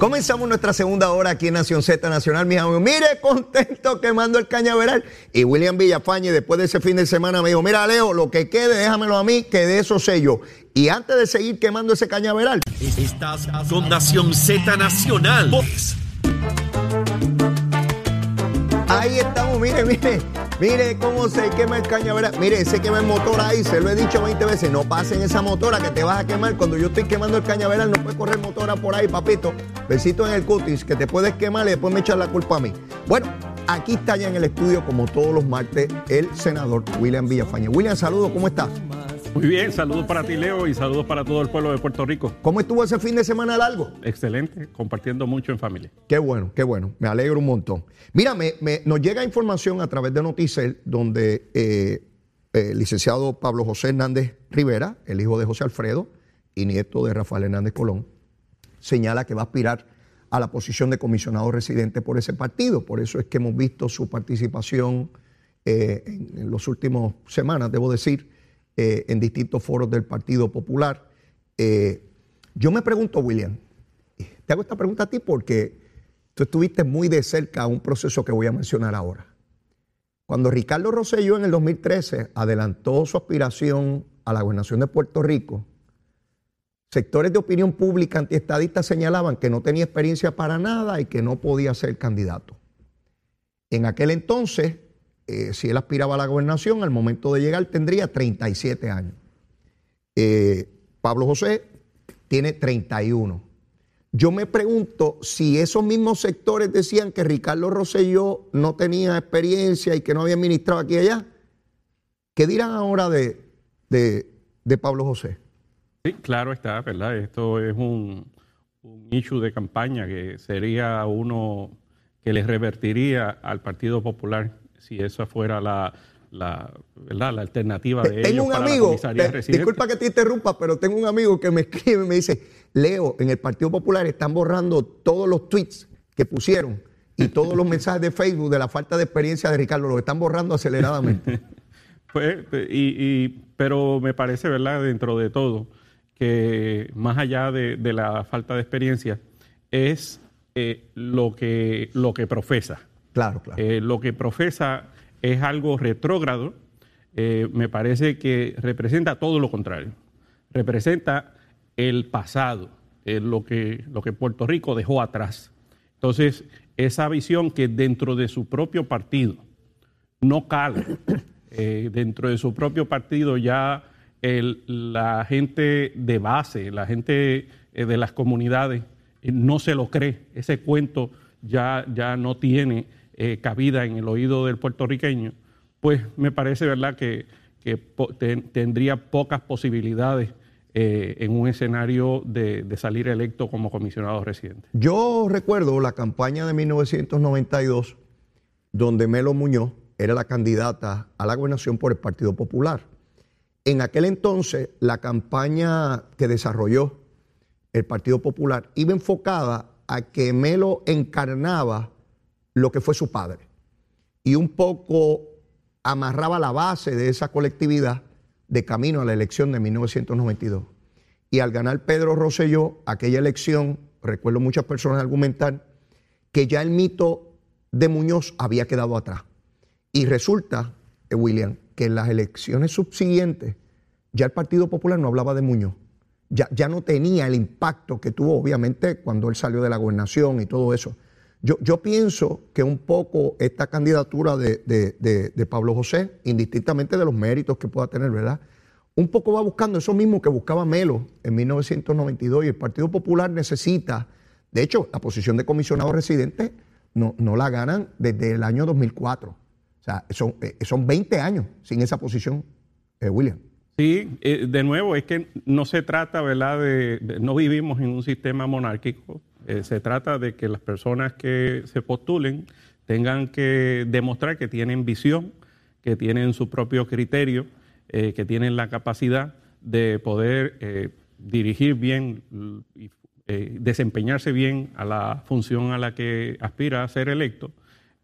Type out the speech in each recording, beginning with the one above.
Comenzamos nuestra segunda hora aquí en Nación Z Nacional, mis amigos. Mire, contento quemando el cañaveral. Y William Villafañe, después de ese fin de semana, me dijo: Mira, Leo, lo que quede, déjamelo a mí, que de eso sé yo. Y antes de seguir quemando ese cañaveral, Estás con Nación Z Nacional. Ahí estamos, mire, mire, mire cómo se quema el cañaveral. Mire, se quema el motor ahí, se lo he dicho 20 veces. No pasen esa motora que te vas a quemar. Cuando yo estoy quemando el cañaveral, no puedes correr motora por ahí, papito. Besito en el cutis, que te puedes quemar y después me echar la culpa a mí. Bueno, aquí está ya en el estudio, como todos los martes, el senador William Villafañe. William, saludos, ¿cómo estás? Muy bien, saludos para ti, Leo, y saludos para todo el pueblo de Puerto Rico. ¿Cómo estuvo ese fin de semana largo? Excelente, compartiendo mucho en familia. Qué bueno, qué bueno. Me alegro un montón. Mira, me- me- nos llega información a través de Noticel donde eh, el licenciado Pablo José Hernández Rivera, el hijo de José Alfredo y nieto de Rafael Hernández Colón, señala que va a aspirar a la posición de comisionado residente por ese partido. Por eso es que hemos visto su participación eh, en, en las últimas semanas, debo decir, eh, en distintos foros del Partido Popular. Eh, yo me pregunto, William, te hago esta pregunta a ti porque tú estuviste muy de cerca a un proceso que voy a mencionar ahora. Cuando Ricardo Rosselló en el 2013 adelantó su aspiración a la gobernación de Puerto Rico, sectores de opinión pública antiestadistas señalaban que no tenía experiencia para nada y que no podía ser candidato. En aquel entonces, eh, si él aspiraba a la gobernación, al momento de llegar tendría 37 años. Eh, Pablo José tiene 31. Yo me pregunto si esos mismos sectores decían que Ricardo Rosselló no tenía experiencia y que no había administrado aquí y allá. ¿Qué dirán ahora de, de- de Pablo José? Sí, claro está, ¿verdad? Esto es un, un issue de campaña que sería uno que les revertiría al Partido Popular si esa fuera la, la, ¿verdad? la alternativa de ellos Tengo un para la amigo, te- disculpa que te interrumpa, pero tengo un amigo que me escribe y me dice, Leo, en el Partido Popular están borrando todos los tweets que pusieron y todos los mensajes de Facebook de la falta de experiencia de Ricardo, los están borrando aceleradamente. Pues, y, y- pero me parece, ¿verdad? Dentro de todo, que más allá de, de la falta de experiencia, es eh, lo, que, lo que profesa. Claro, claro. Eh, lo que profesa es algo retrógrado, eh, me parece que representa todo lo contrario. Representa el pasado, eh, lo, que, lo que Puerto Rico dejó atrás. Entonces, esa visión que dentro de su propio partido no cala, dentro de su propio partido ya el- la gente de base, la gente de las comunidades no se lo cree. Ese cuento ya, ya no tiene eh, cabida en el oído del puertorriqueño. Pues me parece, ¿verdad?, que, tendría pocas posibilidades eh, en un escenario de, de salir electo como comisionado residente. Yo recuerdo la campaña de 1992, donde Melo Muñoz era la candidata a la gobernación por el Partido Popular. En aquel entonces, la campaña que desarrolló el Partido Popular iba enfocada a que Melo encarnaba lo que fue su padre y un poco amarraba la base de esa colectividad de camino a la elección de 1992. Y al ganar Pedro Rosselló aquella elección, recuerdo muchas personas argumentar que ya el mito de Muñoz había quedado atrás. Y resulta, eh, William, que en las elecciones subsiguientes ya el Partido Popular no hablaba de Muñoz. Ya, ya no tenía el impacto que tuvo, obviamente, cuando él salió de la gobernación y todo eso. Yo, yo pienso que un poco esta candidatura de, de- de- de Pablo José, indistintamente de los méritos que pueda tener, ¿verdad? Un poco va buscando eso mismo que buscaba Melo en 1992 y el Partido Popular necesita De hecho, la posición de comisionado residente no, la ganan desde el año 2004. O sea, son, eh, son 20 años sin esa posición, eh, William. Sí, eh, de nuevo, es que no se trata, ¿verdad? De, no vivimos en un sistema monárquico. Se trata de que las personas que se postulen tengan que demostrar que tienen visión, que tienen su propio criterio, que tienen la capacidad de poder dirigir bien y eh, desempeñarse bien a la función a la que aspira a ser electo.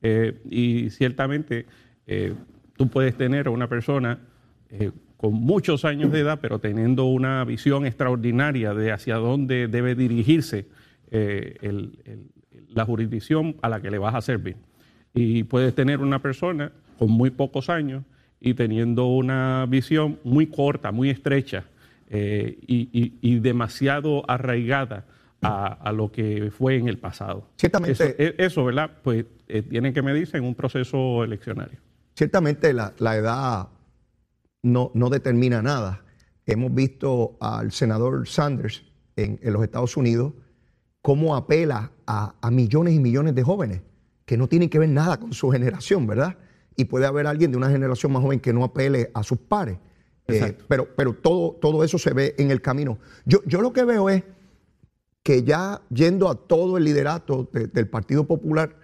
Eh, y ciertamente eh, tú puedes tener a una persona con muchos años de edad, pero teniendo una visión extraordinaria de hacia dónde debe dirigirse la jurisdicción a la que le vas a servir. Y puedes tener una persona con muy pocos años y teniendo una visión muy corta, muy estrecha y, demasiado arraigada a, lo que fue en el pasado. Ciertamente. E, eso, ¿verdad? Pues eh, tienen que medirse en un proceso eleccionario. Ciertamente la, edad no, no, determina nada. Hemos visto al senador Sanders en, los Estados Unidos cómo apela a, millones y millones de jóvenes que no tienen que ver nada con su generación, ¿verdad? Y puede haber alguien de una generación más joven que no apele a sus pares. Eh, pero pero todo, todo eso se ve en el camino. Yo, yo lo que veo es que ya yendo a todo el liderato del Partido Popular,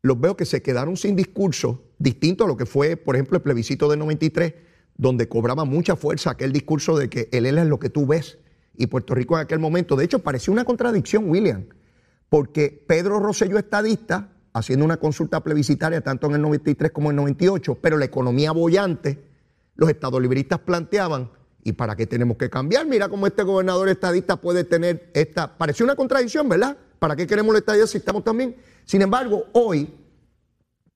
los veo que se quedaron sin discurso, distinto a lo que fue, por ejemplo, el plebiscito del 93, donde cobraba mucha fuerza aquel discurso de que el ELA es lo que tú ves y Puerto Rico en aquel momento. De hecho, parecía una contradicción, William, porque Pedro Rosselló estadista, haciendo una consulta plebiscitaria tanto en el 93 como en el 98, pero la economía bollante, los estados libristas planteaban ¿Y para qué tenemos que cambiar? Mira cómo este gobernador estadista puede tener esta... Pareció una contradicción, ¿verdad? ¿Para qué queremos la estadía si estamos también? Sin embargo, hoy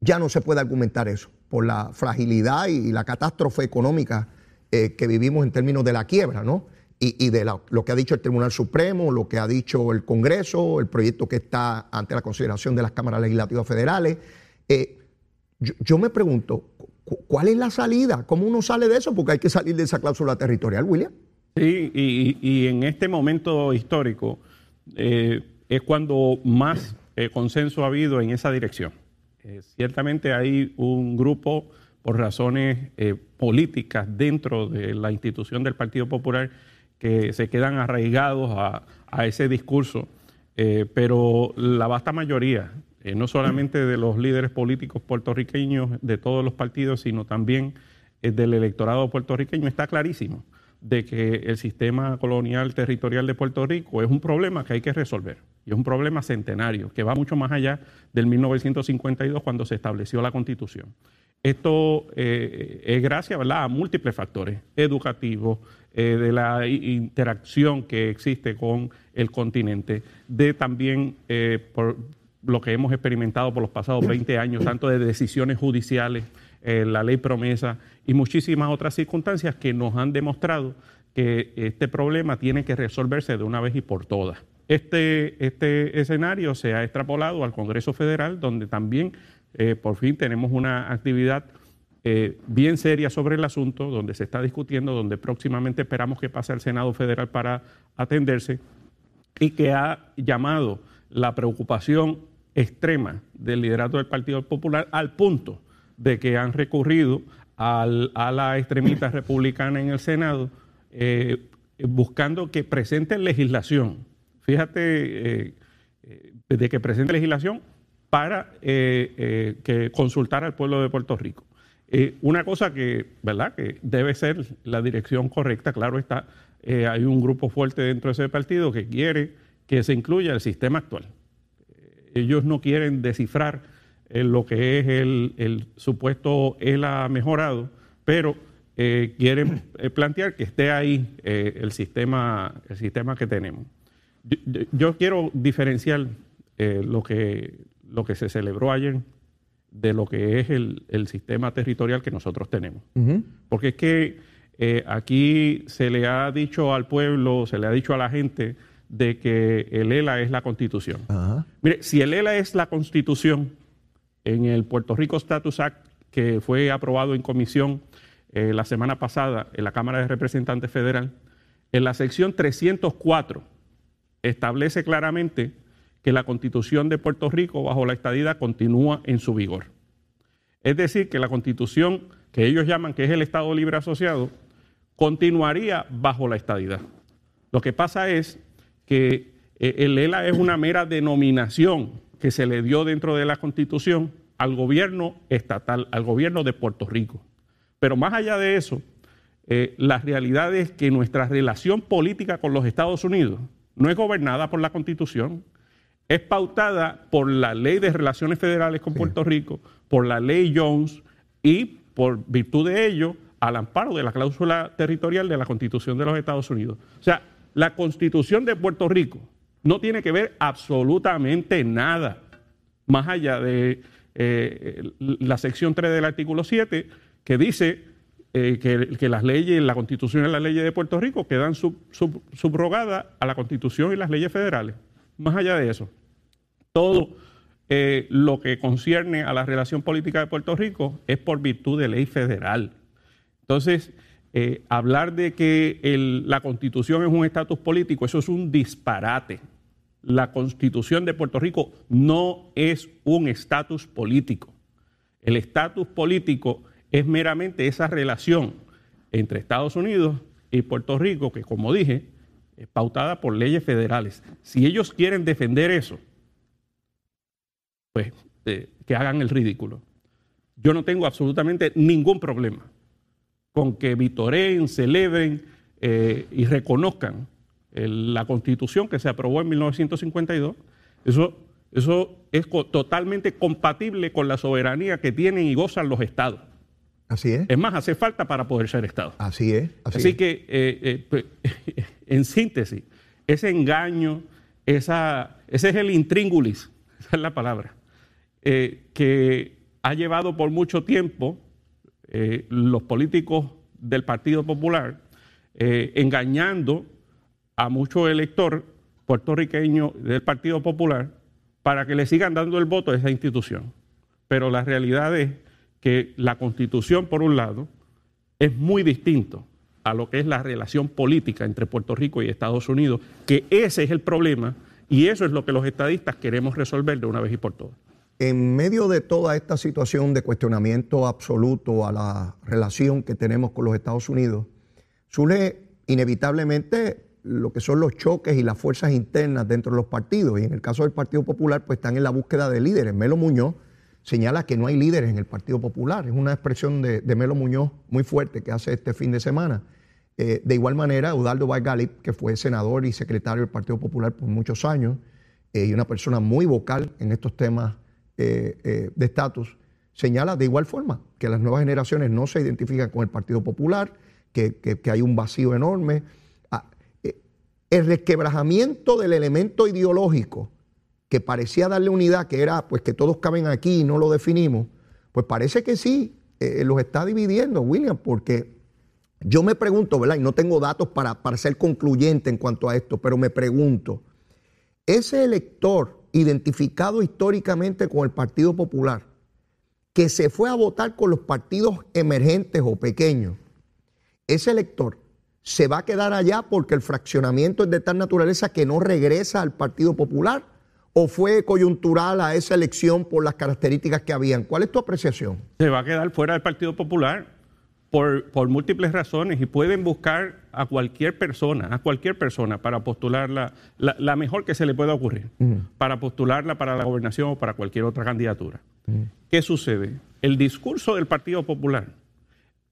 ya no se puede argumentar eso por la fragilidad y la catástrofe económica eh, que vivimos en términos de la quiebra, ¿no? Y, de lo que ha dicho el Tribunal Supremo, lo que ha dicho el Congreso, el proyecto que está ante la consideración de las cámaras legislativas federales. Eh, yo me pregunto, ¿Cuál es la salida? ¿Cómo uno sale de eso? Porque hay que salir de esa cláusula territorial, William. Sí, y, en este momento histórico eh, es cuando más eh, consenso ha habido en esa dirección. Ciertamente hay un grupo, por razones políticas dentro de la institución del Partido Popular, que se quedan arraigados a, ese discurso, pero la vasta mayoría eh, no solamente de los líderes políticos puertorriqueños de todos los partidos, sino también eh, del electorado puertorriqueño, está clarísimo de que el sistema colonial territorial de Puerto Rico es un problema que hay que resolver. Y es un problema centenario, que va mucho más allá del 1952 cuando se estableció la Constitución. Esto eh, es gracias a múltiples factores educativos, de la interacción que existe con el continente, de también por, lo que hemos experimentado por los pasados 20 años, tanto de decisiones judiciales, eh, la ley promesa y muchísimas otras circunstancias que nos han demostrado que este problema tiene que resolverse de una vez y por todas. Este, este escenario se ha extrapolado al Congreso Federal, donde también eh, por fin tenemos una actividad eh, bien seria sobre el asunto, donde se está discutiendo, donde próximamente esperamos que pase al Senado Federal para atenderse y que ha llamado la preocupación extrema del liderato del Partido Popular al punto de que han recurrido a la extremista republicana en el Senado eh, buscando que presenten legislación. Fíjate, eh, de que presente legislación para que consultar al pueblo de Puerto Rico. Una cosa que, ¿verdad? que debe ser la dirección correcta, claro está, hay un grupo fuerte dentro de ese partido que quiere que se incluya el sistema actual ellos no quieren descifrar eh, lo que es el, supuesto él ha mejorado, pero eh, quieren eh, plantear que esté ahí el, sistema, el sistema que tenemos. Yo, quiero diferenciar lo, que, lo que se celebró ayer de lo que es el, sistema territorial que nosotros tenemos. Porque es que aquí se le ha dicho al pueblo, se le ha dicho a la gente, de que el ELA es la constitución. Mire, si el ELA es la constitución, en el Puerto Rico Status Act, que fue aprobado en comisión eh, la semana pasada en la Cámara de Representantes Federal, en la sección 304 establece claramente que la constitución de Puerto Rico bajo la estadidad continúa en su vigor. Es decir, que la constitución que ellos llaman que es el Estado Libre Asociado continuaría bajo la estadidad. Lo que pasa es que eh, el ELA es una mera denominación que se le dio dentro de la constitución al gobierno estatal, al gobierno de Puerto Rico. Pero más allá de eso, eh, la realidad es que nuestra relación política con los Estados Unidos no es gobernada por la Constitución, es pautada por la Ley de Relaciones Federales con Puerto Rico, por la Ley Jones y por virtud de ello al amparo de la cláusula territorial de la Constitución de los Estados Unidos. O sea, la Constitución de Puerto Rico no tiene que ver absolutamente nada más allá de eh, la sección 3 del artículo 7 que dice eh, que, las leyes, la Constitución y las leyes de Puerto Rico quedan subrogadas a la Constitución y las leyes federales. Más allá de eso, todo eh, lo que concierne a la relación política de Puerto Rico es por virtud de ley federal. Entonces, eh, hablar de que la constitución es un estatus político, eso es un disparate. La constitución de Puerto Rico no es un estatus político. El estatus político es meramente esa relación entre Estados Unidos y Puerto Rico, que como dije, es pautada por leyes federales. Si ellos quieren defender eso, pues eh, que hagan el ridículo. Yo no tengo absolutamente ningún problema con que vitoreen, celebren eh, y reconozcan la constitución que se aprobó en 1952. Eso, eso es totalmente compatible con la soberanía que tienen y gozan los estados. Así es. Es más, hace falta para poder ser Estado. Así es. Así, que, eh, pues, en síntesis, ese engaño, esa, ese es el intríngulis, esa es la palabra, eh, que ha llevado por mucho tiempo eh, los políticos del Partido Popular eh, engañando a muchos electores puertorriqueños del Partido Popular para que le sigan dando el voto a esa institución. Pero la realidad es que la constitución, por un lado, es muy distinto a lo que es la relación política entre Puerto Rico y Estados Unidos, que ese es el problema y eso es lo que los estadistas queremos resolver de una vez y por todas. En medio de toda esta situación de cuestionamiento absoluto a la relación que tenemos con los Estados Unidos, surge inevitablemente lo que son los choques y las fuerzas internas dentro de los partidos. Y en el caso del Partido Popular, pues están en la búsqueda de líderes. Melo Muñoz señala que no hay líderes en el Partido Popular. Es una expresión de, Melo Muñoz muy fuerte que hace este fin de semana. Eh, de igual manera, Eudaldo Valgalip, que fue senador y secretario del Partido Popular por muchos años, eh, y una persona muy vocal en estos temas eh, eh, de estatus, señala de igual forma que las nuevas generaciones no se identifican con el Partido Popular, que, hay un vacío enorme. Ah, eh, el resquebrajamiento del elemento ideológico que parecía darle unidad, que era pues que todos caben aquí y no lo definimos, pues parece que sí, los está dividiendo, William, porque yo me pregunto, ¿verdad? Y no tengo datos para, para ser concluyente en cuanto a esto, pero me pregunto, ese elector identificado históricamente con el Partido Popular, que se fue a votar con los partidos emergentes o pequeños, ese elector se va a quedar allá porque el fraccionamiento es de tal naturaleza que no regresa al Partido Popular o fue coyuntural a esa elección por las características que habían. ¿Cuál es tu apreciación? Se va a quedar fuera del Partido Popular por, múltiples razones y pueden buscar a cualquier persona, a cualquier persona para postularla, la, mejor que se le pueda ocurrir, para postularla para la gobernación o para cualquier otra candidatura. ¿Qué sucede? El discurso del Partido Popular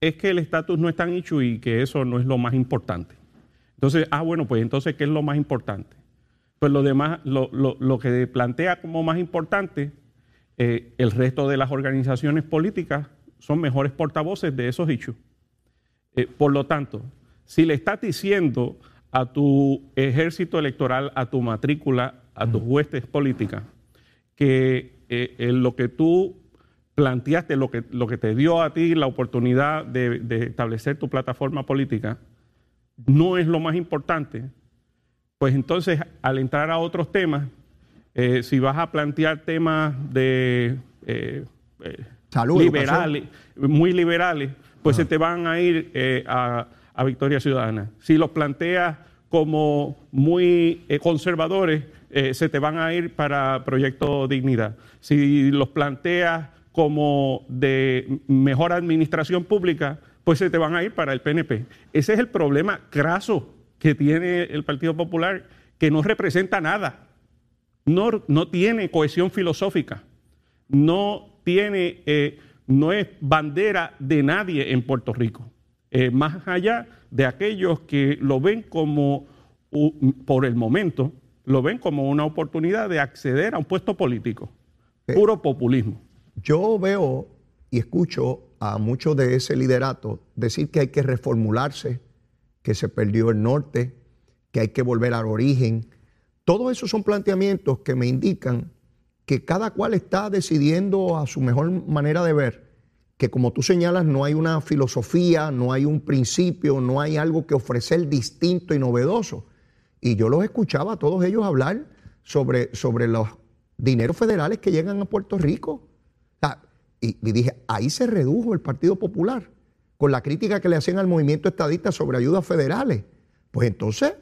es que el estatus no es tan hecho y que eso no es lo más importante. Entonces, ah, bueno, pues entonces, ¿qué es lo más importante? Pues lo demás, lo, que plantea como más importante, eh, el resto de las organizaciones políticas son mejores portavoces de esos hechos. Eh, por lo tanto, si le estás diciendo a tu ejército electoral, a tu matrícula, a tus huestes políticas, que eh, lo que tú planteaste, lo que, lo que te dio a ti la oportunidad de, establecer tu plataforma política, no es lo más importante, pues entonces al entrar a otros temas, eh, si vas a plantear temas de liberales, muy liberales, pues se te van a ir eh, a, Victoria Ciudadana. Si los planteas como muy eh, conservadores, eh, se te van a ir para Proyecto Dignidad. Si los planteas como de mejor administración pública, pues se te van a ir para el PNP. Ese es el problema craso que tiene el Partido Popular, que no representa nada, no, no tiene cohesión filosófica, no tiene, eh, no es bandera de nadie en Puerto Rico, eh, más allá de aquellos que lo ven como, por el momento, lo ven como una oportunidad de acceder a un puesto político, Eh, puro populismo. Yo veo y escucho a muchos de ese liderato decir que hay que reformularse, que se perdió el norte, que hay que volver al origen. Todos esos son planteamientos que me indican que cada cual está decidiendo a su mejor manera de ver, que como tú señalas no hay una filosofía, no hay un principio, no hay algo que ofrecer distinto y novedoso. Y yo los escuchaba a todos ellos hablar sobre, sobre los dineros federales que llegan a Puerto Rico. Y, dije, ahí se redujo el Partido Popular con la crítica que le hacían al movimiento estadista sobre ayudas federales. Pues entonces,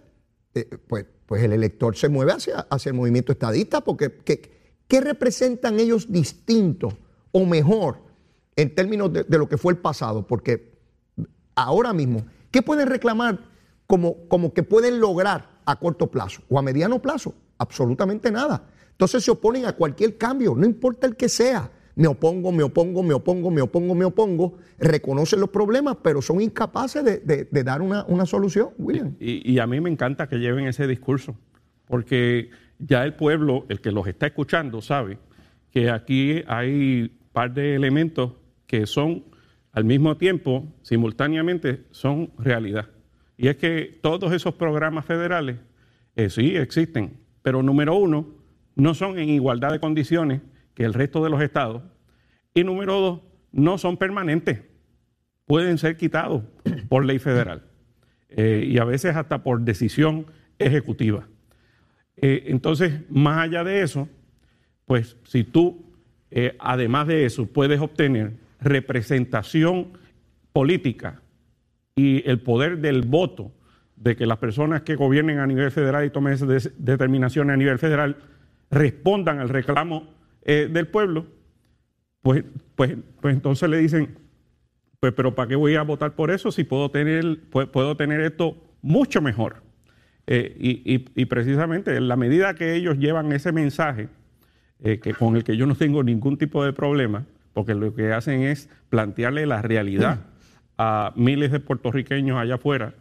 eh, pues, pues el elector se mueve hacia, hacia el movimiento estadista porque ¿qué, qué representan ellos distinto o mejor en términos de, lo que fue el pasado? Porque ahora mismo, ¿qué pueden reclamar como, como que pueden lograr a corto plazo o a mediano plazo? Absolutamente nada. Entonces se oponen a cualquier cambio, no importa el que sea. Me opongo, me opongo, me opongo, me opongo, me opongo. Reconocen los problemas, pero son incapaces de, dar una, una solución, William. Y a mí me encanta que lleven ese discurso, porque ya el pueblo, el que los está escuchando, sabe que aquí hay un par de elementos que son al mismo tiempo, simultáneamente, son realidad. Y es que todos esos programas federales eh, sí existen, pero número uno, no son en igualdad de condiciones que el resto de los estados. Y número dos, no son permanentes pueden ser quitados por ley federal eh, y a veces hasta por decisión ejecutiva. Eh, entonces, más allá de eso, pues si tú, eh, además de eso, puedes obtener representación política y el poder del voto de que las personas que gobiernen a nivel federal y tomen esas determinaciones a nivel federal respondan al reclamo eh, del pueblo, pues, pues, pues entonces le dicen, pues, pero ¿para qué voy a votar por eso si puedo tener, pu- puedo tener esto mucho mejor? Eh, y, y- y precisamente en la medida que ellos llevan ese mensaje, eh, que con el que yo no tengo ningún tipo de problema, porque lo que hacen es plantearle la realidad a miles de puertorriqueños allá afuera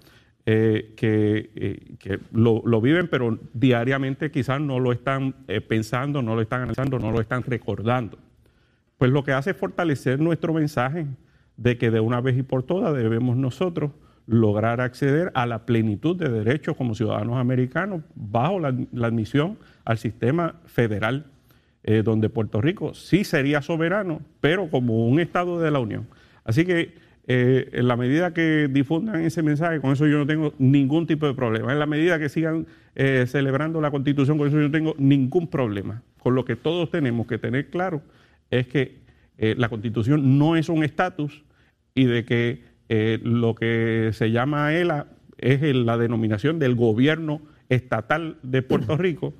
eh, que, que lo, lo viven, pero diariamente quizás no lo están pensando, no lo están analizando, no lo están recordando. Pues lo que hace es fortalecer nuestro mensaje de que de una vez y por todas debemos nosotros lograr acceder a la plenitud de derechos como ciudadanos americanos bajo la, admisión al sistema federal, eh, donde Puerto Rico sí sería soberano, pero como un Estado de la Unión. Así que eh, en la medida que difundan ese mensaje, con eso yo no tengo ningún tipo de problema. En la medida que sigan eh, celebrando la Constitución, con eso yo no tengo ningún problema. Con lo que todos tenemos que tener claro es que la Constitución no es un estatus y de que eh, lo que se llama ELA es el- la denominación del gobierno estatal de Puerto Rico,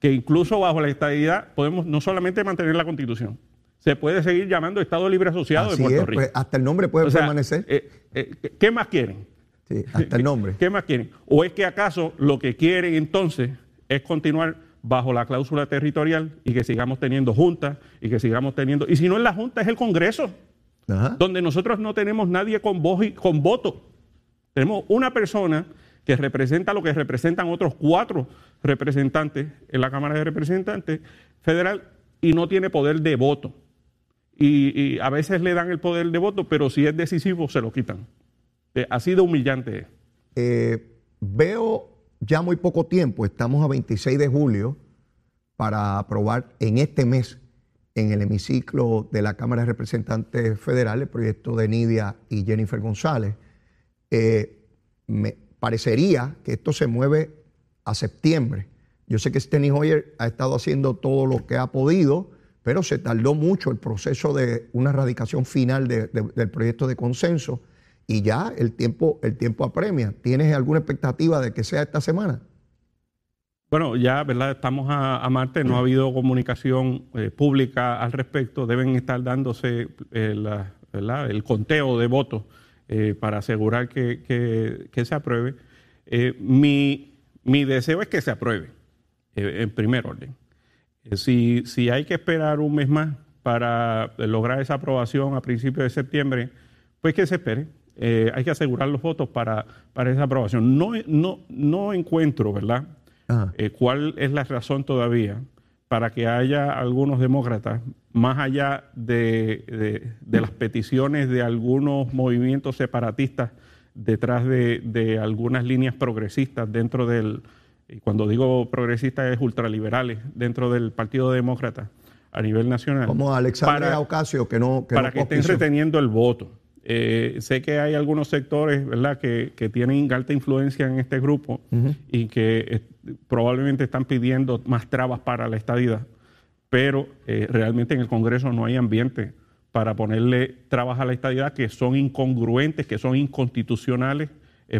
que incluso bajo la estadidad podemos no solamente mantener la Constitución, se puede seguir llamando Estado Libre Asociado Así de Puerto es, Rico. pues, hasta el nombre puede O sea, permanecer. eh, eh, ¿Qué más quieren? Sí, hasta el nombre. ¿Qué más quieren? ¿O es que acaso lo que quieren entonces es continuar bajo la cláusula territorial y que sigamos teniendo juntas y que sigamos teniendo... Y si no es la junta, es el Congreso, Ajá. donde nosotros no tenemos nadie con voz y con voto. Tenemos una persona que representa lo que representan otros cuatro representantes en la Cámara de Representantes federal y no tiene poder de voto. Y, y a veces le dan el poder de voto, pero si es decisivo se lo quitan. Eh, Así de humillante es. Eh, veo ya muy poco tiempo, estamos a 26 de julio, para aprobar en este mes en el hemiciclo de la Cámara de Representantes Federal el proyecto de Nidia y Jennifer González. Eh, me parecería que esto se mueve a septiembre. Yo sé que Steny Hoyer ha estado haciendo todo lo que ha podido, pero se tardó mucho el proceso de una radicación final de- de- del proyecto de consenso y ya el tiempo, el tiempo apremia. ¿Tienes alguna expectativa de que sea esta semana? Bueno, ya, ¿verdad? Estamos a, Marte, no ha habido comunicación eh, pública al respecto, deben estar dándose eh, el conteo de votos eh, para asegurar que, se apruebe. Mi, deseo es que se apruebe, en primer orden. Si, hay que esperar un mes más para lograr esa aprobación a principios de septiembre, pues que se espere. hay que asegurar los votos para, esa aprobación. No, no encuentro, ¿verdad? Eh, ¿Cuál es la razón todavía para que haya algunos demócratas, más allá de, las peticiones de algunos movimientos separatistas detrás de, algunas líneas progresistas dentro del, y cuando digo progresistas es ultraliberales, dentro del Partido Demócrata a nivel nacional. Como Alexandre Ocasio, que no... para que estén reteniendo el voto. Eh, sé que hay algunos sectores ¿verdad? Que, tienen alta influencia en este grupo y que eh, probablemente están pidiendo más trabas para la estadidad, pero eh, realmente en el Congreso no hay ambiente para ponerle trabas a la estadidad que son incongruentes, que son inconstitucionales,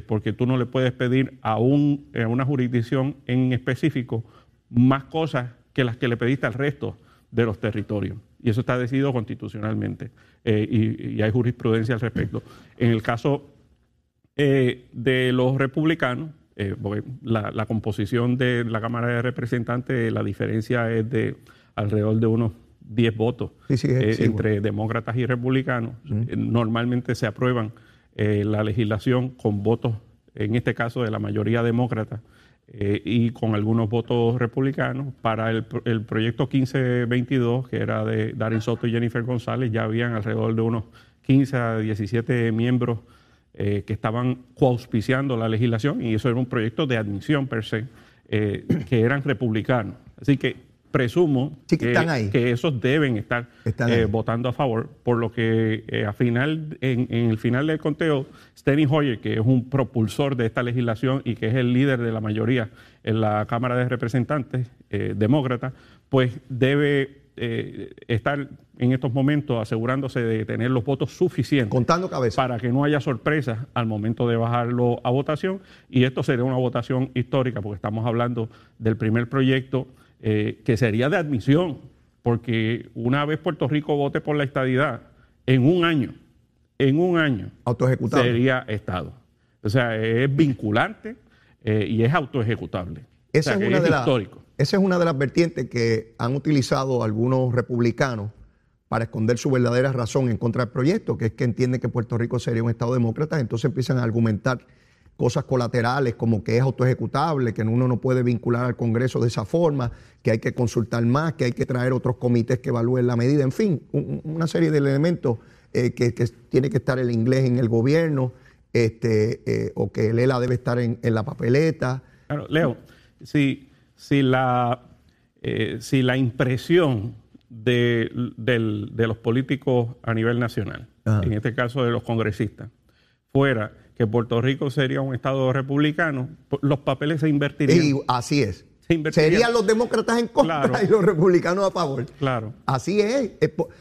porque tú no le puedes pedir a, un, a una jurisdicción en específico más cosas que las que le pediste al resto de los territorios. Y eso está decidido constitucionalmente eh, y, hay jurisprudencia al respecto. En el caso eh, de los republicanos, eh, la, composición de la Cámara de Representantes, la diferencia es de alrededor de unos 10 votos entre demócratas y republicanos. Normalmente se aprueban la legislación con votos, en este caso de la mayoría demócrata, eh, y con algunos votos republicanos. Para el, proyecto 1522, que era de Darin Soto y Jennifer González, ya habían alrededor de unos 15 a 17 miembros eh, que estaban coauspiciando la legislación y eso era un proyecto de admisión per se, eh, que eran republicanos. Así que presumo que, esos deben estar eh, votando a favor, por lo que a final, en, el final del conteo, Steny Hoyer, que es un propulsor de esta legislación y que es el líder de la mayoría en la Cámara de Representantes, demócrata, pues debe estar en estos momentos asegurándose de tener los votos suficientes Contando para que no haya sorpresas al momento de bajarlo a votación. Y esto sería una votación histórica, porque estamos hablando del primer proyecto eh, que sería de admisión, porque una vez Puerto Rico vote por la estadidad, en un año, en un año, sería Estado. O sea, es vinculante eh, y es autoejecutable. Esa, es una de esa es una de las vertientes que han utilizado algunos republicanos para esconder su verdadera razón en contra del proyecto, que es que entienden que Puerto Rico sería un Estado demócrata, entonces empiezan a argumentar cosas colaterales como que es autoejecutable, que uno no puede vincular al Congreso de esa forma, que hay que consultar más, que hay que traer otros comités que evalúen la medida, en fin, una serie de elementos eh, que, tiene que estar el inglés en el gobierno, este, eh, o que el ELA debe estar en, la papeleta. Claro, Leo, si, si, la, eh, si la impresión de, los políticos a nivel nacional, en este caso de los congresistas, fuera que Puerto Rico sería un Estado republicano, los papeles se invertirían. Y así es. Serían los demócratas en contra y los republicanos a favor. Claro. Así es.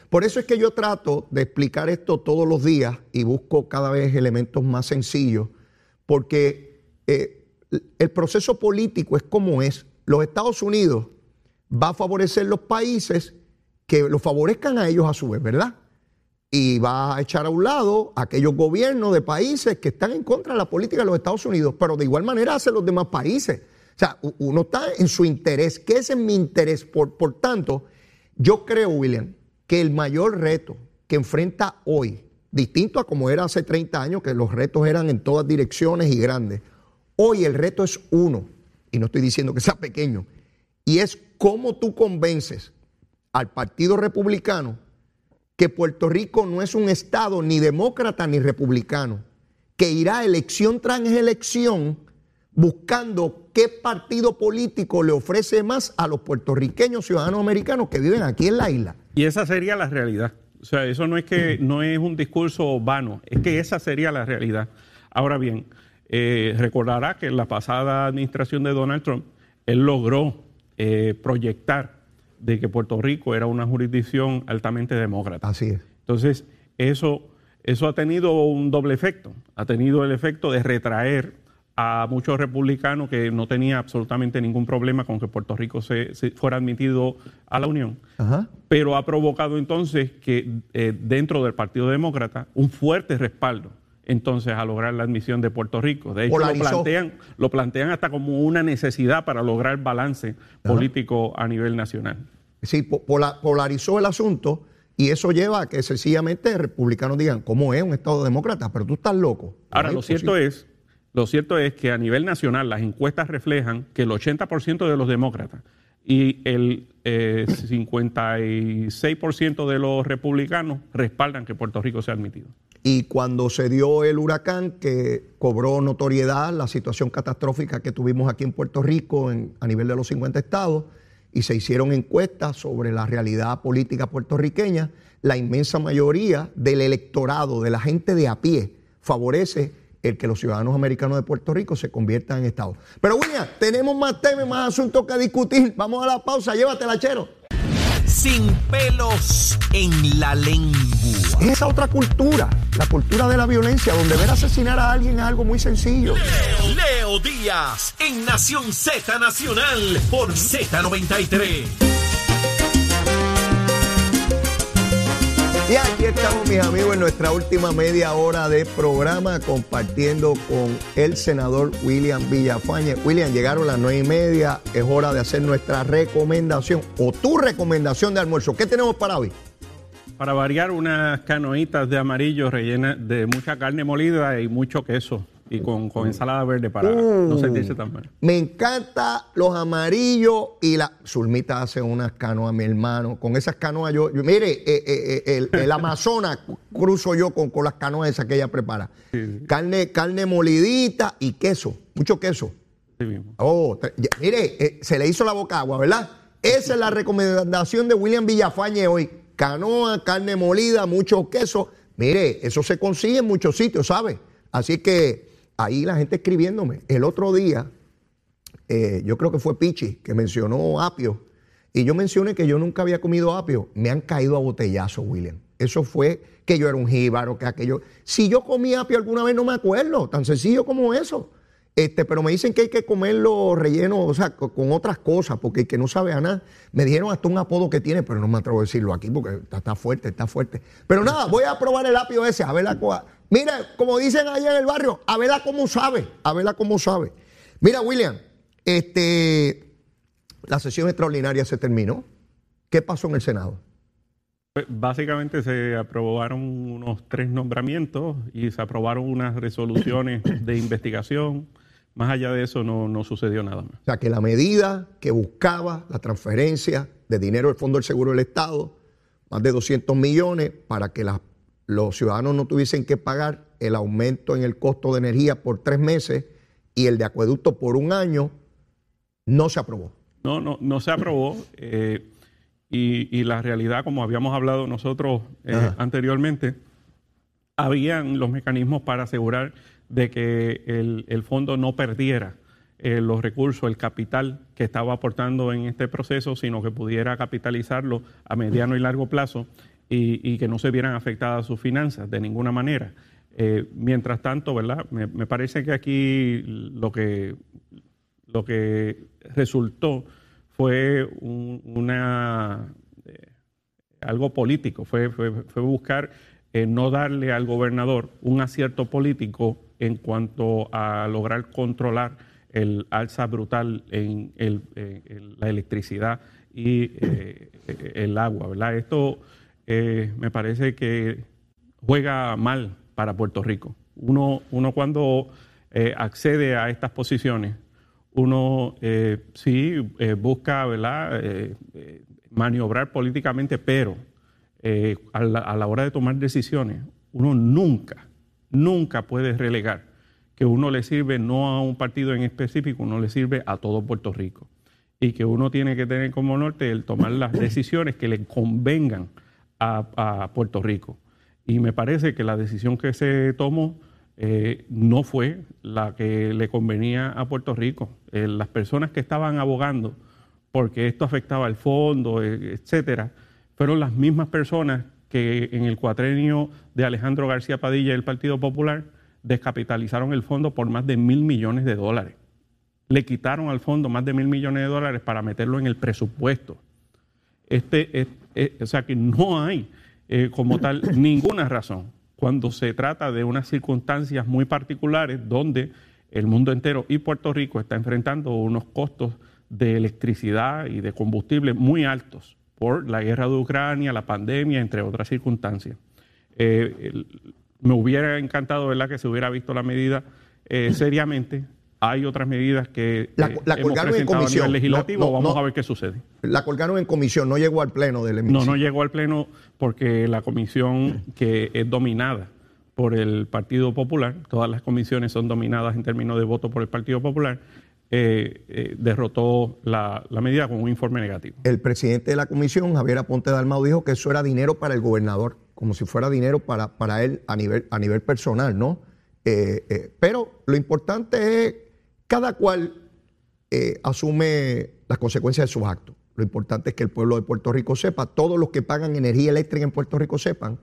Por eso es que yo trato de explicar esto todos los días y busco cada vez elementos más sencillos, porque eh, el proceso político es como es. Los Estados Unidos va a favorecer los países que los favorezcan a ellos a su vez, ¿verdad? y va a echar a un lado aquellos gobiernos de países que están en contra de la política de los Estados Unidos, pero de igual manera hacen los demás países. O sea, uno está en su interés, ese es mi interés. Por, por tanto, yo creo, William, que el mayor reto que enfrenta hoy, distinto a como era hace 30 años, que los retos eran en todas direcciones y grandes, hoy el reto es uno, y no estoy diciendo que sea pequeño, y es cómo tú convences al Partido Republicano que Puerto Rico no es un Estado ni demócrata ni republicano, que irá elección tras elección buscando qué partido político le ofrece más a los puertorriqueños ciudadanos americanos que viven aquí en la isla. Y esa sería la realidad. O sea, eso no es que no es un discurso vano, es que esa sería la realidad. Ahora bien, eh, recordará que en la pasada administración de Donald Trump, él logró eh, proyectar de que Puerto Rico era una jurisdicción altamente demócrata. Así es. Entonces, eso, eso ha tenido un doble efecto. Ha tenido el efecto de retraer a muchos republicanos que no tenía absolutamente ningún problema con que Puerto Rico se, fuera admitido a la Unión, pero ha provocado entonces que eh, dentro del Partido Demócrata un fuerte respaldo entonces a lograr la admisión de Puerto Rico. De hecho, lo plantean, lo plantean hasta como una necesidad para lograr balance político a nivel nacional. Sí, polarizó el asunto y eso lleva a que sencillamente republicanos digan, ¿cómo es un Estado demócrata? Pero tú estás loco. Ahora, lo cierto es lo cierto es que a nivel nacional las encuestas reflejan que el 80% de los demócratas y el 56% eh, de los republicanos respaldan que Puerto Rico sea admitido. Y cuando se dio el huracán que cobró notoriedad la situación catastrófica que tuvimos aquí en Puerto Rico a nivel de los 50 estados, y se hicieron encuestas sobre la realidad política puertorriqueña, la inmensa mayoría del electorado, de la gente de a pie, favorece el que los ciudadanos americanos de Puerto Rico se conviertan en Estado. Pero William, tenemos más temas, más asuntos que discutir. Vamos a la pausa, llévatela, chero. Sin pelos en la lengua. Es esa otra cultura, la cultura de la violencia, donde ver asesinar a alguien es algo muy sencillo. Leo, Leo Díaz, en Nación Z Nacional, por Z93. Y aquí estamos, mis amigos, en nuestra última media hora de programa, compartiendo con el senador William Villafañe. William, llegaron las nueve y media, es hora de hacer nuestra recomendación o tu recomendación de almuerzo. ¿Qué tenemos para hoy? Para variar, unas canoitas de amarillo rellenas de mucha carne molida y mucho queso y con, ensalada verde para no uh. sentirse tan mal. Me encanta los amarillos y la Zulmita hace unas canoas, mi hermano. Con esas canoas yo, mire, eh, eh, eh, el, Amazonas cruzo yo con, con las canoas esas que ella prepara. Carne, carne molidita y queso, mucho queso. Sí mismo. Oh, mire, se le hizo la boca agua, ¿verdad? Esa es la recomendación de William Villafañe hoy. Canoa, carne molida, mucho queso. Mire, eso se consigue en muchos sitios, ¿sabe? Así que ahí la gente escribiéndome. El otro día, eh, yo creo que fue Pichi que mencionó apio. Y yo mencioné que yo nunca había comido apio. Me han caído a botellazo, William. Eso fue que yo era un jíbaro, que aquello. Si yo comí apio alguna vez, no me acuerdo. Tan sencillo como eso. Este, pero me dicen que hay que comerlo relleno, o sea, con otras cosas, porque el que no sabe a nada, me dijeron hasta un apodo que tiene, pero no me atrevo a decirlo aquí porque está, fuerte, está fuerte. Pero nada, voy a probar el apio ese, a ver la cosa. Mira, como dicen allá en el barrio, a verla cómo sabe, a verla cómo sabe. Mira, William, este, la sesión extraordinaria se terminó. ¿Qué pasó en el Senado? Pues, básicamente se aprobaron unos tres nombramientos y se aprobaron unas resoluciones de investigación. Más allá de eso no, no sucedió nada más. O sea, que la medida que buscaba la transferencia de dinero del Fondo del Seguro del Estado, más de 200 millones, para que las los ciudadanos no tuviesen que pagar el aumento en el costo de energía por tres meses y el de acueducto por un año, no se aprobó. No, no, no se aprobó. Eh, y, la realidad, como habíamos hablado nosotros eh, anteriormente, habían los mecanismos para asegurar de que el, fondo no perdiera eh, los recursos, el capital que estaba aportando en este proceso, sino que pudiera capitalizarlo a mediano y largo plazo y, que no se vieran afectadas sus finanzas de ninguna manera. Eh, mientras tanto, ¿verdad? Me, parece que aquí lo que, lo que resultó fue una, eh, algo político, fue, fue, buscar eh, no darle al gobernador un acierto político en cuanto a lograr controlar el alza brutal en, la electricidad y el agua. Esto eh, me parece que juega mal para Puerto Rico. Uno, uno cuando eh, accede a estas posiciones, uno eh, sí busca ¿verdad? maniobrar políticamente, pero a la, a la hora de tomar decisiones, uno nunca, nunca puede relegar que uno le sirve no a un partido en específico, uno le sirve a todo Puerto Rico. Y que uno tiene que tener como norte el tomar las decisiones que le convengan a, Puerto Rico. Y me parece que la decisión que se tomó eh, no fue la que le convenía a Puerto Rico. Eh, las personas que estaban abogando porque esto afectaba al fondo, eh, etcétera, fueron las mismas personas que en el cuatrenio de Alejandro García Padilla y el Partido Popular descapitalizaron el fondo por más de mil millones de dólares. Le quitaron al fondo más de mil millones de dólares para meterlo en el presupuesto. Este, o sea que no hay eh, como tal ninguna razón cuando se trata de unas circunstancias muy particulares donde el mundo entero y Puerto Rico está enfrentando unos costos de electricidad y de combustible muy altos por la guerra de Ucrania, la pandemia, entre otras circunstancias. Eh, me hubiera encantado ¿verdad? que se hubiera visto la medida eh, seriamente. Hay otras medidas que la, eh, hemos presentado en comisión. a nivel legislativo. Vamos a ver qué sucede. La colgaron en comisión, no llegó al pleno del hemiciclo. No, no llegó al pleno porque la comisión que es dominada por el Partido Popular, todas las comisiones son dominadas en términos de voto por el Partido Popular, eh, eh, derrotó la, medida con un informe negativo. El presidente de la comisión, Javier Aponte Dalmau, dijo que eso era dinero para el gobernador, como si fuera dinero para, para él a nivel, a nivel personal, ¿no? Eh, pero lo importante es, cada cual asume las consecuencias de sus actos. Lo importante es que el pueblo de Puerto Rico sepa, todos los que pagan energía eléctrica en Puerto Rico sepan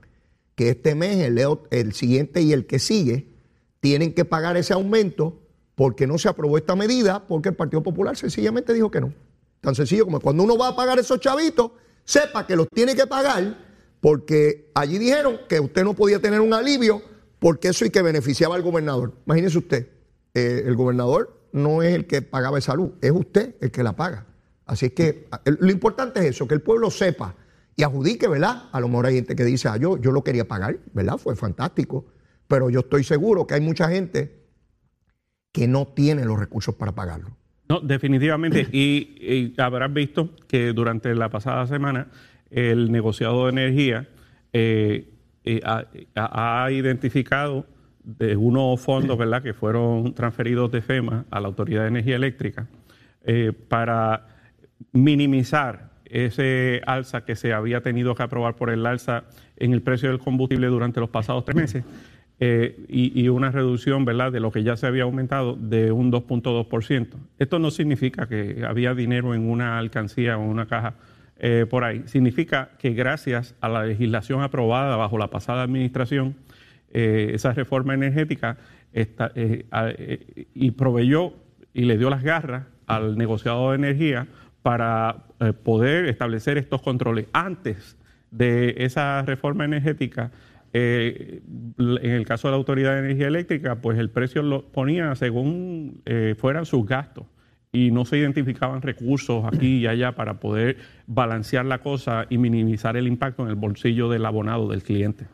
que este mes, el, el siguiente y el que sigue, tienen que pagar ese aumento porque no se aprobó esta medida, porque el Partido Popular sencillamente dijo que no. Tan sencillo como cuando uno va a pagar esos chavitos, sepa que los tiene que pagar, porque allí dijeron que usted no podía tener un alivio, porque eso y que beneficiaba al gobernador. Imagínese usted, eh, el gobernador no es el que pagaba esa luz, es usted el que la paga. Así es que lo importante es eso, que el pueblo sepa y adjudique, ¿verdad? A lo mejor hay gente que dice, ah, yo, yo lo quería pagar, ¿verdad? Fue fantástico. Pero yo estoy seguro que hay mucha gente que no tiene los recursos para pagarlo. No, definitivamente. y, habrás visto que durante la pasada semana el negociado de energía eh, eh, ha, identificado de unos fondos ¿verdad? que fueron transferidos de FEMA a la Autoridad de Energía Eléctrica eh, para minimizar ese alza que se había tenido que aprobar por el alza en el precio del combustible durante los pasados tres meses. Eh, y, una reducción ¿verdad? de lo que ya se había aumentado de un 2.2%. Esto no significa que había dinero en una alcancía o en una caja eh, por ahí. Significa que gracias a la legislación aprobada bajo la pasada administración, eh, esa reforma energética y proveyó y le dio las garras al negociado de energía para poder establecer estos controles. Antes de esa reforma energética, eh, en el caso de la Autoridad de Energía Eléctrica, pues el precio lo ponía según eh, fueran sus gastos y no se identificaban recursos aquí y allá para poder balancear la cosa y minimizar el impacto en el bolsillo del abonado, del cliente.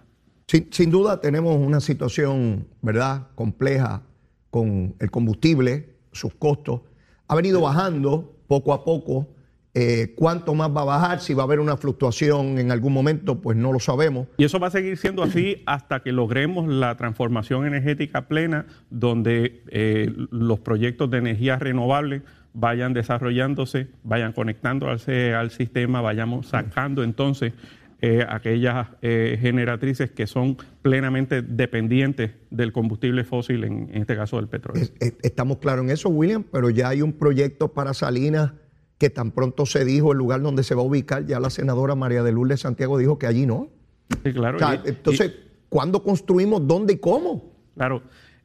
Sin, sin duda tenemos una situación, ¿verdad?, compleja con el combustible, sus costos. Ha venido bajando poco a poco eh, ¿Cuánto más va a bajar? Si va a haber una fluctuación en algún momento, pues no lo sabemos. Y eso va a seguir siendo así hasta que logremos la transformación energética plena, donde eh, los proyectos de energía renovable vayan desarrollándose, vayan conectándose al sistema, vayamos sacando entonces eh, aquellas generatrices que son plenamente dependientes del combustible fósil, en, en este caso del petróleo. Estamos claros en eso, William, pero ya hay un proyecto para Salinas que tan pronto se dijo el lugar donde se va a ubicar, ya la senadora María de Lourdes Santiago dijo que allí no. Sí, claro. entonces, ¿cuándo construimos? ¿Dónde y cómo? Claro.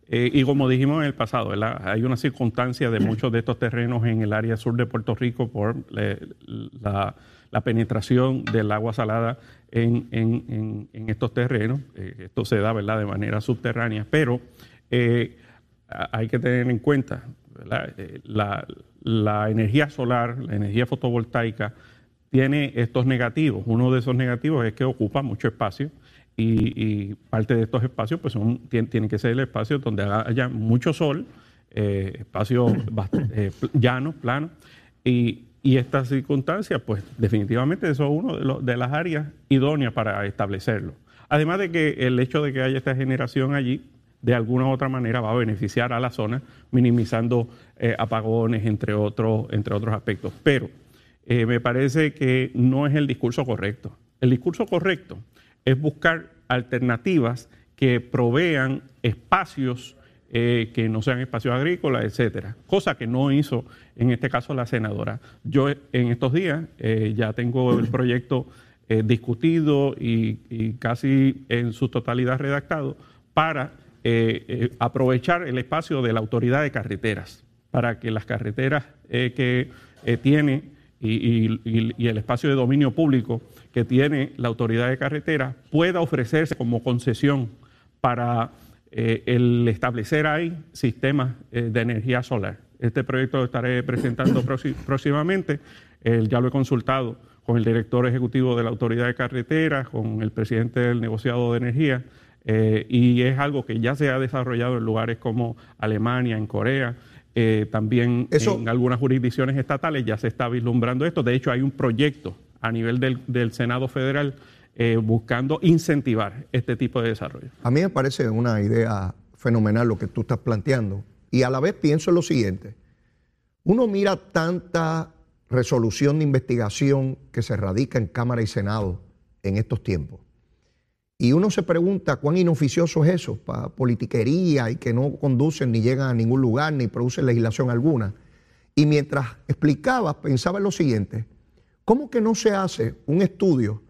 Eh, y como dijimos en el pasado, hay una circunstancia de muchos de estos terrenos en el área sur de Puerto Rico por la, penetración del agua salada en, estos terrenos. Eh, esto se da ¿verdad? de manera subterránea, pero eh, hay que tener en cuenta la, la energía solar, la energía fotovoltaica, tiene estos negativos. Uno de esos negativos es que ocupa mucho espacio y, parte de estos espacios pues son, tienen que ser el espacio donde haya mucho sol, eh, espacios eh, llanos, planos. Y, estas circunstancias, pues definitivamente eso es una de, las áreas idóneas para establecerlo. Además de que el hecho de que haya esta generación allí de alguna u otra manera va a beneficiar a la zona, minimizando eh, apagones, entre otros, entre otros aspectos. Pero eh, me parece que no es el discurso correcto. El discurso correcto es buscar alternativas que provean espacios eh, que no sean espacios agrícolas, etcétera. Cosa que no hizo en este caso la senadora. Yo en estos días ya tengo el proyecto discutido y, y, casi en su totalidad redactado para aprovechar el espacio de la autoridad de carreteras para que las carreteras que tiene y, el espacio de dominio público que tiene la autoridad de carretera pueda ofrecerse como concesión para eh, el establecer ahí sistemas eh, de energía solar. Este proyecto lo estaré presentando próximamente. ya lo he consultado con el director ejecutivo de la autoridad de carreteras, con el presidente del negociado de energía, eh, y es algo que ya se ha desarrollado en lugares como Alemania, en Corea. Eh, también en algunas jurisdicciones estatales ya se está vislumbrando esto. De hecho, hay un proyecto a nivel del, Senado Federal eh, buscando incentivar este tipo de desarrollo. A mí me parece una idea fenomenal lo que tú estás planteando. Y a la vez pienso en lo siguiente. Uno mira tanta resolución de investigación que se radica en Cámara y Senado en estos tiempos. Y uno se pregunta cuán inoficioso es eso, para politiquería y que no conducen ni llegan a ningún lugar ni producen legislación alguna. Y mientras explicaba, pensaba en lo siguiente, ¿cómo que no se hace un estudio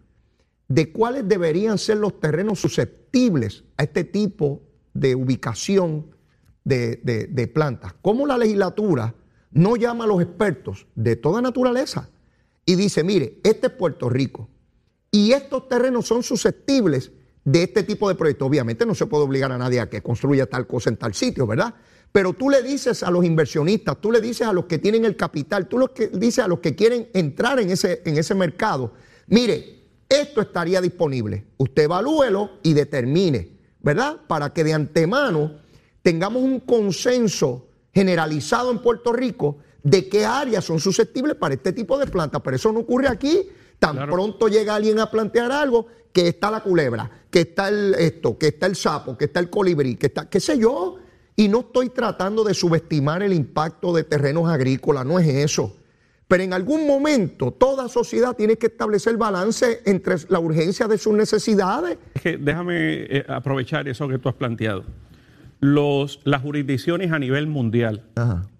de cuáles deberían ser los terrenos susceptibles a este tipo de ubicación de, de plantas? ¿Cómo la legislatura no llama a los expertos de toda naturaleza y dice, mire, este es Puerto Rico, y estos terrenos son susceptibles de este tipo de proyectos. Obviamente no se puede obligar a nadie a que construya tal cosa en tal sitio, ¿verdad? Pero tú le dices a los inversionistas, tú le dices a los que tienen el capital, tú le dices a los que quieren entrar en ese, en ese mercado, mire, esto estaría disponible. Usted evalúelo y determine, ¿verdad? Para que de antemano tengamos un consenso generalizado en Puerto Rico de qué áreas son susceptibles para este tipo de plantas. Pero eso no ocurre aquí. Tan pronto llega alguien a plantear algo, que está la culebra, que está el esto, que está el sapo, que está el colibrí, que está, qué sé yo. Y no estoy tratando de subestimar el impacto de terrenos agrícolas, no es eso. Pero en algún momento toda sociedad tiene que establecer balance entre la urgencia de sus necesidades. déjame eh, aprovechar eso que tú has planteado. Los, las jurisdicciones a nivel mundial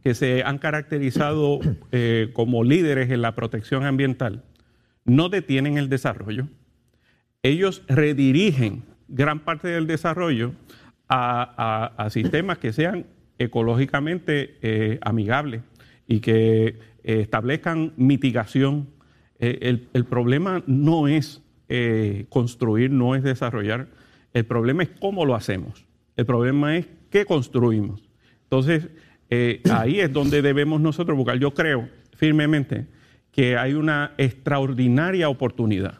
que se han caracterizado eh, como líderes en la protección ambiental no detienen el desarrollo, ellos redirigen gran parte del desarrollo a, sistemas que sean ecológicamente eh, amigables y que eh, establezcan mitigación. Eh, el, problema no es construir, no es desarrollar, el problema es cómo lo hacemos, el problema es qué construimos. Entonces, ahí es donde debemos nosotros buscar. Yo creo firmemente que hay una extraordinaria oportunidad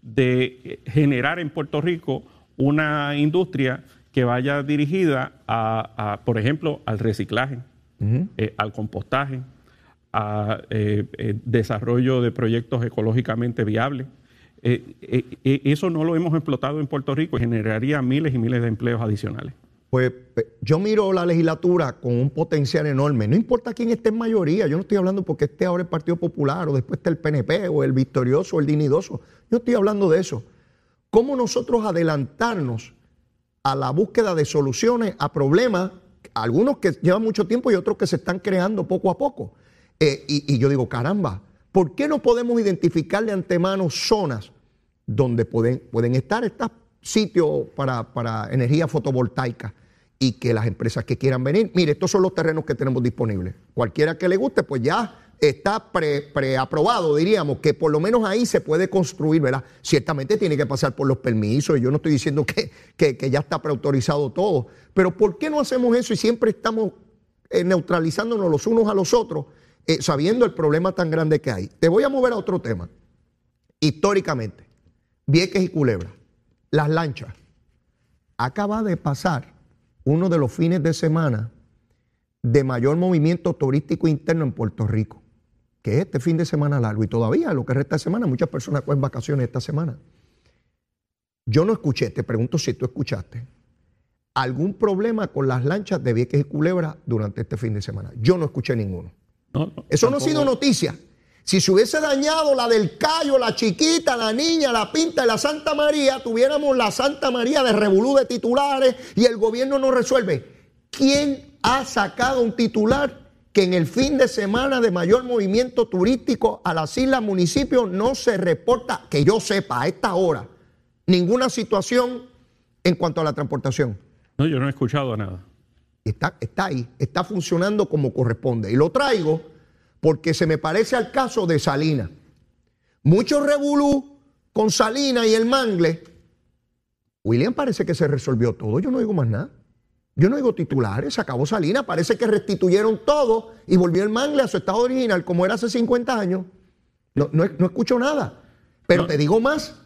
de generar en Puerto Rico una industria que vaya dirigida a, por ejemplo, al reciclaje, eh, al compostaje, a eh, eh, desarrollo de proyectos ecológicamente viables. eso no lo hemos explotado en Puerto Rico y generaría miles y miles de empleos adicionales. Pues yo miro la legislatura con un potencial enorme. No importa quién esté en mayoría, yo no estoy hablando porque esté ahora el Partido Popular o después esté el PNP o el victorioso o el dignidoso. Yo estoy hablando de eso. ¿Cómo nosotros adelantarnos a la búsqueda de soluciones a problemas, algunos que llevan mucho tiempo y otros que se están creando poco a poco? Eh, y, yo digo, caramba, ¿por qué no podemos identificar de antemano zonas donde pueden, pueden estar estos sitios para, para energía fotovoltaica? y que las empresas que quieran venir, mire, estos son los terrenos que tenemos disponibles. Cualquiera que le guste, pues ya está preaprobado, diríamos, que por lo menos ahí se puede construir, ¿verdad? Ciertamente tiene que pasar por los permisos, y yo no estoy diciendo que, que, ya está preautorizado todo, pero ¿por qué no hacemos eso y siempre estamos eh, neutralizándonos los unos a los otros, eh, sabiendo el problema tan grande que hay? Te voy a mover a otro tema. Históricamente, Vieques y Culebra, las lanchas, acaba de pasar uno de los fines de semana de mayor movimiento turístico interno en Puerto Rico, que es este fin de semana largo. Y todavía, lo que resta de semana, muchas personas cogen vacaciones esta semana. Yo no escuché, te pregunto si tú escuchaste, algún problema con las lanchas de Vieques y Culebra durante este fin de semana. Yo no escuché ninguno. Eso no ha sido noticia. Si se hubiese dañado la del Cayo, la chiquita, la niña, la pinta y la Santa María, tuviéramos la Santa María de revolú de titulares y el gobierno no resuelve. ¿Quién ha sacado un titular que en el fin de semana de mayor movimiento turístico a las islas, municipios, no se reporta, que yo sepa, a esta hora, ninguna situación en cuanto a la transportación? No, yo no he escuchado nada. Está, está ahí, está funcionando como corresponde. Y lo traigo porque se me parece al caso de Salina. Muchos revolú con Salina y el Mangle. William parece que se resolvió todo, yo no digo más nada. Yo no digo titulares, se acabó Salina, parece que restituyeron todo y volvió el Mangle a su estado original como era hace 50 años. No, no, escucho nada. Pero te digo más,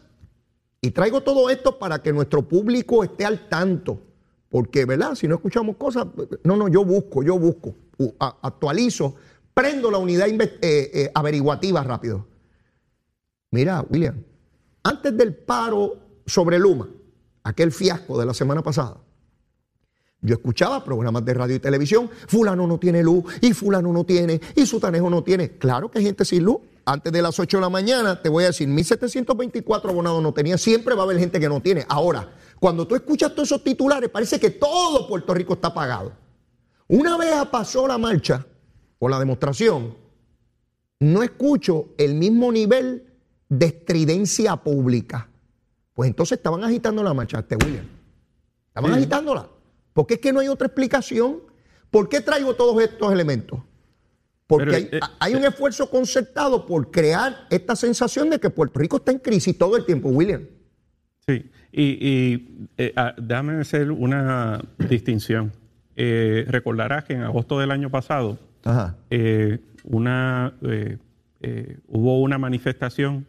y traigo todo esto para que nuestro público esté al tanto. Porque, ¿verdad? Si no escuchamos cosas, no, no, yo busco, yo busco, actualizo, prendo la unidad eh, eh, averiguativa rápido. Mira, William, antes del paro sobre Luma, aquel fiasco de la semana pasada, yo escuchaba programas de radio y televisión, fulano no tiene luz y fulano no tiene y sutanejo no tiene. Claro que hay gente sin luz. Antes de las 8 de la mañana, te voy a decir, 1724 abonados no tenía, siempre va a haber gente que no tiene. Ahora, cuando tú escuchas todos esos titulares, parece que todo Puerto Rico está pagado. Una vez pasó la marcha o la demostración, no escucho el mismo nivel de estridencia pública. Pues entonces estaban agitando la marcha, este William. Estaban agitándola. Porque es que no hay otra explicación. ¿Por qué traigo todos estos elementos? Porque hay, eh, un eh, esfuerzo concertado por crear esta sensación de que Puerto Rico está en crisis todo el tiempo, William. Sí, y, eh, ah, déjame hacer una distinción. Recordarás que en agosto del año pasado eh, una, hubo una manifestación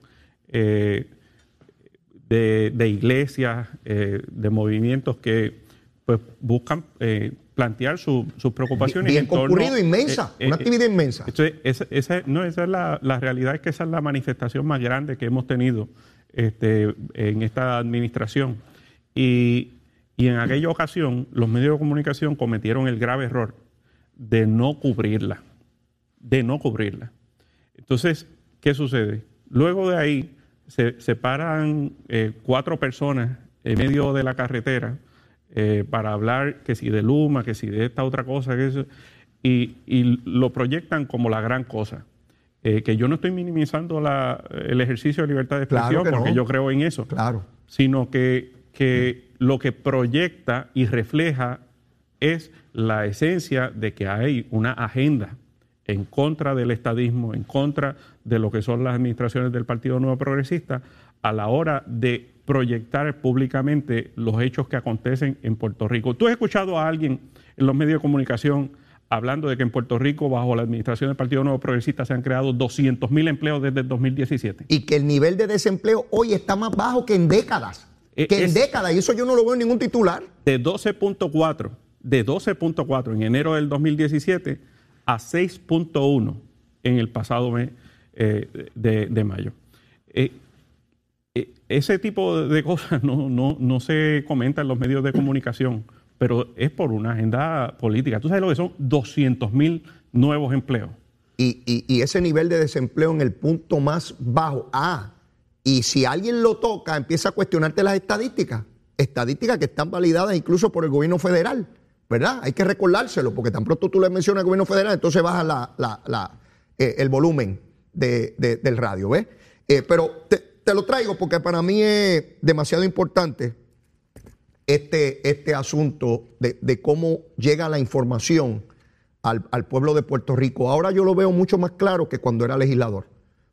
de, iglesias, de movimientos que pues, buscan plantear sus preocupaciones. Bien, concurrido, inmensa, una actividad inmensa. esa, no, esa es la, la realidad, es que esa es la manifestación más grande que hemos tenido este, en esta administración. Y, en aquella ocasión los medios de comunicación cometieron el grave error de no cubrirla, de no cubrirla. Entonces, ¿qué sucede? Luego de ahí se, se paran eh, cuatro personas en medio de la carretera eh, para hablar que si de Luma, que si de esta otra cosa, que eso, y, y lo proyectan como la gran cosa. Eh, que yo no estoy minimizando el ejercicio de libertad de expresión porque yo creo en eso, claro. sino que, que lo que proyecta y refleja es la esencia de que hay una agenda en contra del estadismo, en contra de lo que son las administraciones del Partido Nuevo Progresista, a la hora de proyectar públicamente los hechos que acontecen en Puerto Rico. ¿Tú has escuchado a alguien en los medios de comunicación hablando de que en Puerto Rico, bajo la administración del Partido Nuevo Progresista, se han creado 200 mil empleos desde el 2017. Y que el nivel de desempleo hoy está más bajo que en décadas. E, que en décadas, y eso yo no lo veo en ningún titular. De 12.4, de 12.4 en enero del 2017 a 6.1 en el pasado mes eh, de, mayo. Eh, eh, ese tipo de cosas no, no, no se comenta en los medios de comunicación pero es por una agenda política. ¿Tú sabes lo que son 200 mil nuevos empleos? Y, ese nivel de desempleo en el punto más bajo. Ah, y si alguien lo toca, empieza a cuestionarte las estadísticas. Estadísticas que están validadas incluso por el gobierno federal, ¿verdad? Hay que recordárselo, porque tan pronto tú le mencionas al gobierno federal, entonces baja eh, el volumen del radio, ¿ves? Eh, pero te lo traigo porque para mí es demasiado importante este, este asunto de, cómo llega la información al, pueblo de Puerto Rico. Ahora yo lo veo mucho más claro que cuando era legislador.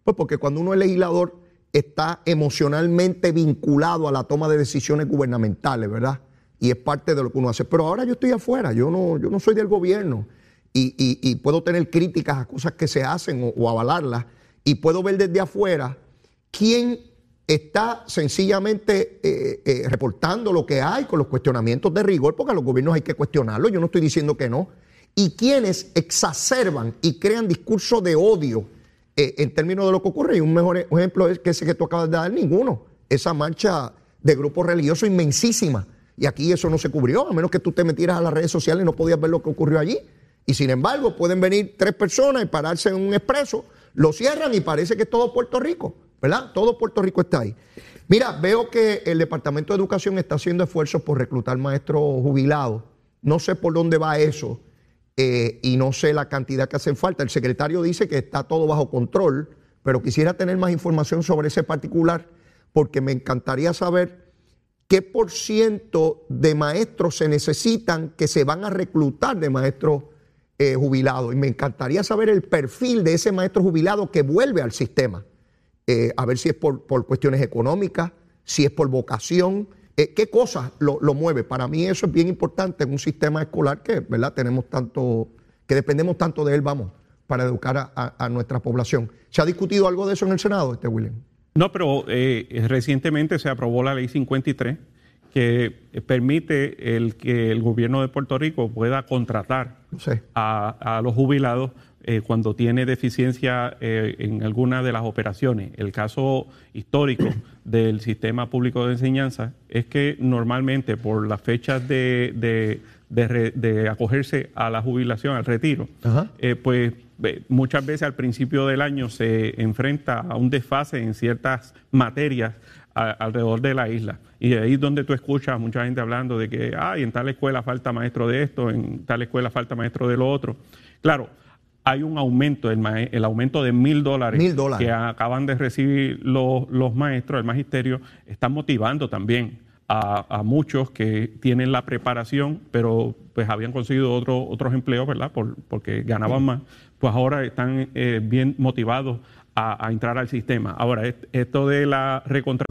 Pues porque cuando uno es legislador está emocionalmente vinculado a la toma de decisiones gubernamentales, ¿verdad? Y es parte de lo que uno hace. Pero ahora yo estoy afuera, yo no, yo no soy del gobierno. Y, puedo tener críticas a cosas que se hacen o, avalarlas. Y puedo ver desde afuera quién está sencillamente eh, eh, reportando lo que hay con los cuestionamientos de rigor, porque a los gobiernos hay que cuestionarlo, yo no estoy diciendo que no, y quienes exacerban y crean discursos de odio eh, en términos de lo que ocurre, y un mejor ejemplo es que ese que tú acabas de dar, ninguno, esa marcha de grupos religiosos inmensísima, y aquí eso no se cubrió, a menos que tú te metieras a las redes sociales y no podías ver lo que ocurrió allí, y sin embargo pueden venir tres personas y pararse en un expreso, lo cierran y parece que es todo Puerto Rico. ¿verdad? Todo Puerto Rico está ahí. Mira, veo que el Departamento de Educación está haciendo esfuerzos por reclutar maestros jubilados. No sé por dónde va eso eh, y no sé la cantidad que hacen falta. El secretario dice que está todo bajo control, pero quisiera tener más información sobre ese particular porque me encantaría saber ¿qué por ciento de maestros se necesitan que se van a reclutar de maestros eh, jubilados? Y me encantaría saber el perfil de ese maestro jubilado que vuelve al sistema. Eh, a ver si es por, cuestiones económicas, si es por vocación, eh, qué cosas lo, mueve. Para mí eso es bien importante en un sistema escolar que, ¿verdad? Tenemos tanto, que dependemos tanto de él, vamos, para educar a, nuestra población. ¿Se ha discutido algo de eso en el Senado, este William? No, pero eh, recientemente se aprobó la ley 53 que permite el que el gobierno de Puerto Rico pueda contratar a, los jubilados eh, cuando tiene deficiencia eh, en alguna de las operaciones. El caso histórico del sistema público de enseñanza es que normalmente por las fechas de, de, acogerse a la jubilación, al retiro, pues muchas veces al principio del año se enfrenta a un desfase en ciertas materias alrededor de la isla. Y ahí es donde tú escuchas a mucha gente hablando de que, ay, en tal escuela falta maestro de esto, en tal escuela falta maestro de lo otro. Claro, hay un aumento, el, el aumento de mil dólares que acaban de recibir los, los maestros, el magisterio, están motivando también a, muchos que tienen la preparación, pero pues habían conseguido otro, otros empleos, ¿verdad? Por, porque ganaban más, pues ahora están eh, bien motivados a, entrar al sistema. Ahora, esto de la recontra...